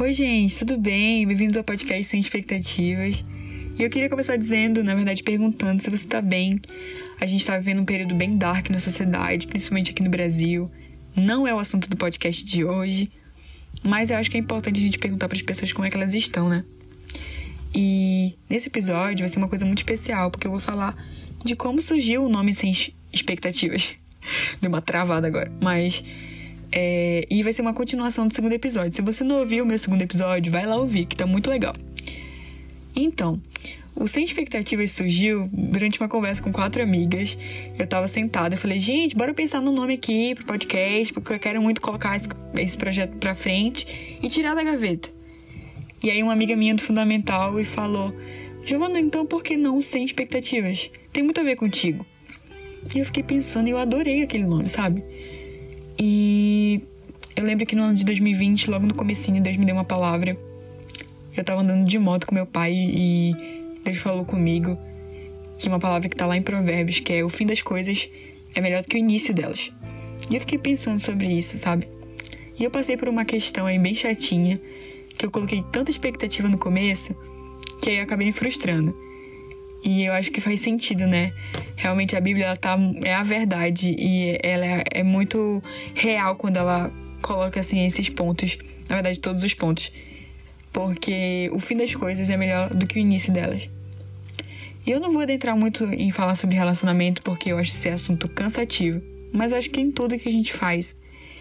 Oi, gente, tudo bem? Bem-vindos ao podcast Sem Expectativas. E eu queria começar dizendo, na verdade, perguntando se você tá bem. A gente tá vivendo um período bem dark na sociedade, principalmente aqui no Brasil. Não é o assunto do podcast de hoje, mas eu acho que é importante a gente perguntar para as pessoas como é que elas estão, né? E nesse episódio vai ser uma coisa muito especial, porque eu vou falar de como surgiu o nome Sem Expectativas. Deu uma travada agora, mas é, e vai ser uma continuação do segundo episódio. Se você não ouviu o meu segundo episódio, vai lá ouvir, que tá muito legal. Então, o Sem Expectativas surgiu durante uma conversa com quatro amigas. Eu tava sentada e falei, gente, bora pensar no nome aqui pro podcast, porque eu quero muito colocar esse, projeto pra frente e tirar da gaveta. E aí uma amiga minha do Fundamental e falou, Giovana, então por que não Sem Expectativas? Tem muito a ver contigo. E eu fiquei pensando e eu adorei aquele nome, sabe? E eu lembro que no ano de 2020, logo no comecinho, Deus me deu uma palavra. Eu tava andando de moto com meu pai e Deus falou comigo que uma palavra que tá lá em Provérbios, que é o fim das coisas é melhor do que o início delas. E eu fiquei pensando sobre isso, sabe? E eu passei por uma questão aí bem chatinha, que eu coloquei tanta expectativa no começo, que aí eu acabei me frustrando. E eu acho que faz sentido, né? Realmente a Bíblia ela tá, é a verdade e ela é, é muito real quando ela coloca assim esses pontos, na verdade todos os pontos. Porque o fim das coisas é melhor do que o início delas. E eu não vou adentrar muito em falar sobre relacionamento porque eu acho esse assunto cansativo, mas acho que em tudo que a gente faz,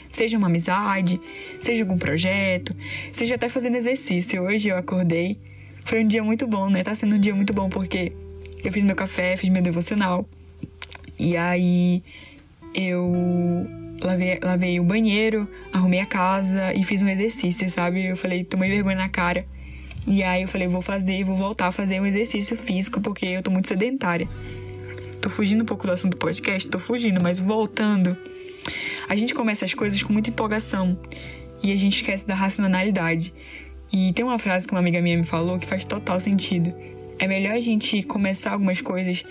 seja uma amizade, seja algum projeto, seja até fazendo exercício. Hoje eu acordei, foi um dia muito bom, né? Tá sendo um dia muito bom porque eu fiz meu café, fiz meu devocional. E aí eu lavei, lavei o banheiro, arrumei a casa e fiz um exercício, sabe? Eu falei, tomei vergonha na cara. E aí eu falei, vou fazer, vou voltar a fazer um exercício físico porque eu tô muito sedentária. Tô fugindo um pouco do assunto do podcast, tô fugindo, mas voltando. A gente começa as coisas com muita empolgação e a gente esquece da racionalidade. E tem uma frase que uma amiga minha me falou que faz total sentido. É melhor a gente começar algumas coisas,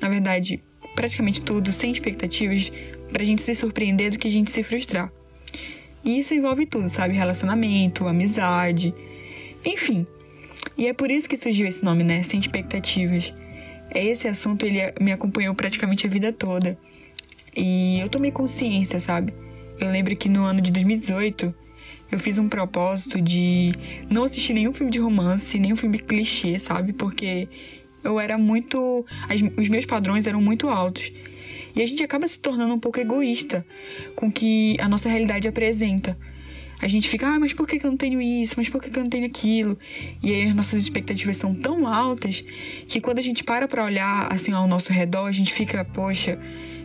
na verdade, praticamente tudo, sem expectativas, pra gente se surpreender do que a gente se frustrar. E isso envolve tudo, sabe? Relacionamento, amizade, enfim. E é por isso que surgiu esse nome, né? Sem expectativas. Esse assunto ele me acompanhou praticamente a vida toda. E eu tomei consciência, sabe? Eu lembro que no ano de 2018 eu fiz um propósito de não assistir nenhum filme de romance, nenhum filme clichê, sabe? Porque eu era muito. As, os meus padrões eram muito altos. E a gente acaba se tornando um pouco egoísta com o que a nossa realidade apresenta. A gente fica, ah, mas por que eu não tenho isso? Mas por que eu não tenho aquilo? E aí as nossas expectativas são tão altas que quando a gente para pra olhar assim ao nosso redor, a gente fica, poxa,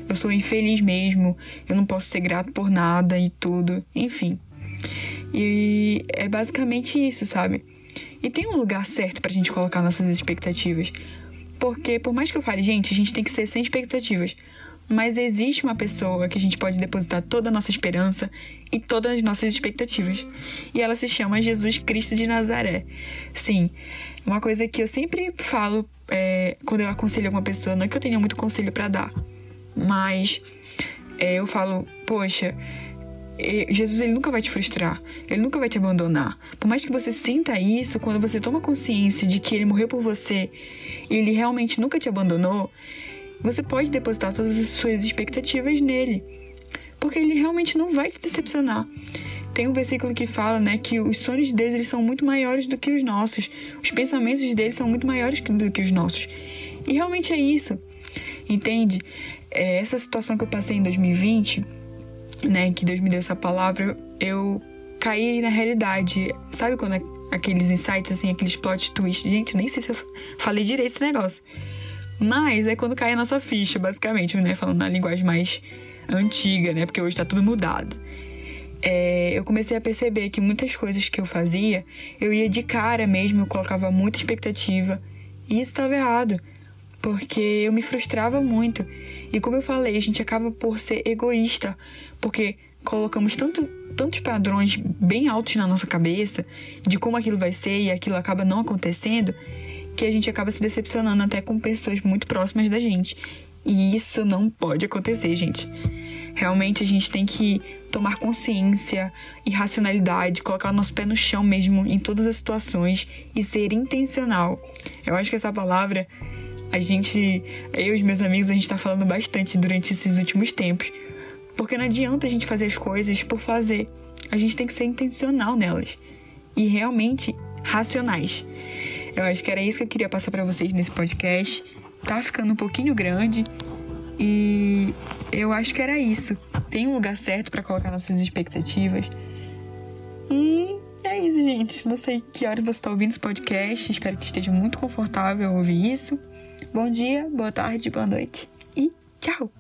eu sou infeliz mesmo, eu não posso ser grato por nada e tudo. Enfim. E é basicamente isso, sabe? E tem um lugar certo pra gente colocar nossas expectativas. Porque, por mais que eu fale, gente, a gente tem que ser sem expectativas. Mas existe uma pessoa que a gente pode depositar toda a nossa esperança e todas as nossas expectativas. E ela se chama Jesus Cristo de Nazaré. Sim, uma coisa que eu sempre falo é, quando eu aconselho alguma pessoa, não é que eu tenha muito conselho para dar, mas é, eu falo, poxa, Jesus ele nunca vai te frustrar, ele nunca vai te abandonar. Por mais que você sinta isso, quando você toma consciência de que ele morreu por você e ele realmente nunca te abandonou, você pode depositar todas as suas expectativas nele, porque ele realmente não vai te decepcionar. Tem um versículo que fala, né, que os sonhos de Deus eles são muito maiores do que os nossos, os pensamentos dele são muito maiores do que os nossos. E realmente é isso, entende? É, essa situação que eu passei em 2020 né, que Deus me deu essa palavra, eu caí na realidade. Sabe quando é aqueles insights, assim, aqueles plot twists? Gente, nem sei se eu falei direito esse negócio. Mas é quando cai a nossa ficha, basicamente, né? Falando na linguagem mais antiga, né? Porque hoje tá tudo mudado. É, eu comecei a perceber que muitas coisas que eu fazia, eu ia de cara mesmo, eu colocava muita expectativa. E isso estava errado porque eu me frustrava muito. E como eu falei, a gente acaba por ser egoísta, porque colocamos tanto, tantos padrões bem altos na nossa cabeça de como aquilo vai ser e aquilo acaba não acontecendo, que a gente acaba se decepcionando até com pessoas muito próximas da gente. E isso não pode acontecer, gente. Realmente a gente tem que tomar consciência e racionalidade, colocar o nosso pé no chão mesmo em todas as situações e ser intencional. Eu acho que essa palavra a gente, eu e os meus amigos, a gente tá falando bastante durante esses últimos tempos. Porque não adianta a gente fazer as coisas por fazer. A gente tem que ser intencional nelas. E realmente racionais. Eu acho que era isso que eu queria passar para vocês nesse podcast. Tá ficando um pouquinho grande e eu acho que era isso. Tem um lugar certo para colocar nossas expectativas. E é isso, gente. Não sei que hora você está ouvindo esse podcast. Espero que esteja muito confortável ouvir isso. Bom dia, boa tarde, boa noite e tchau!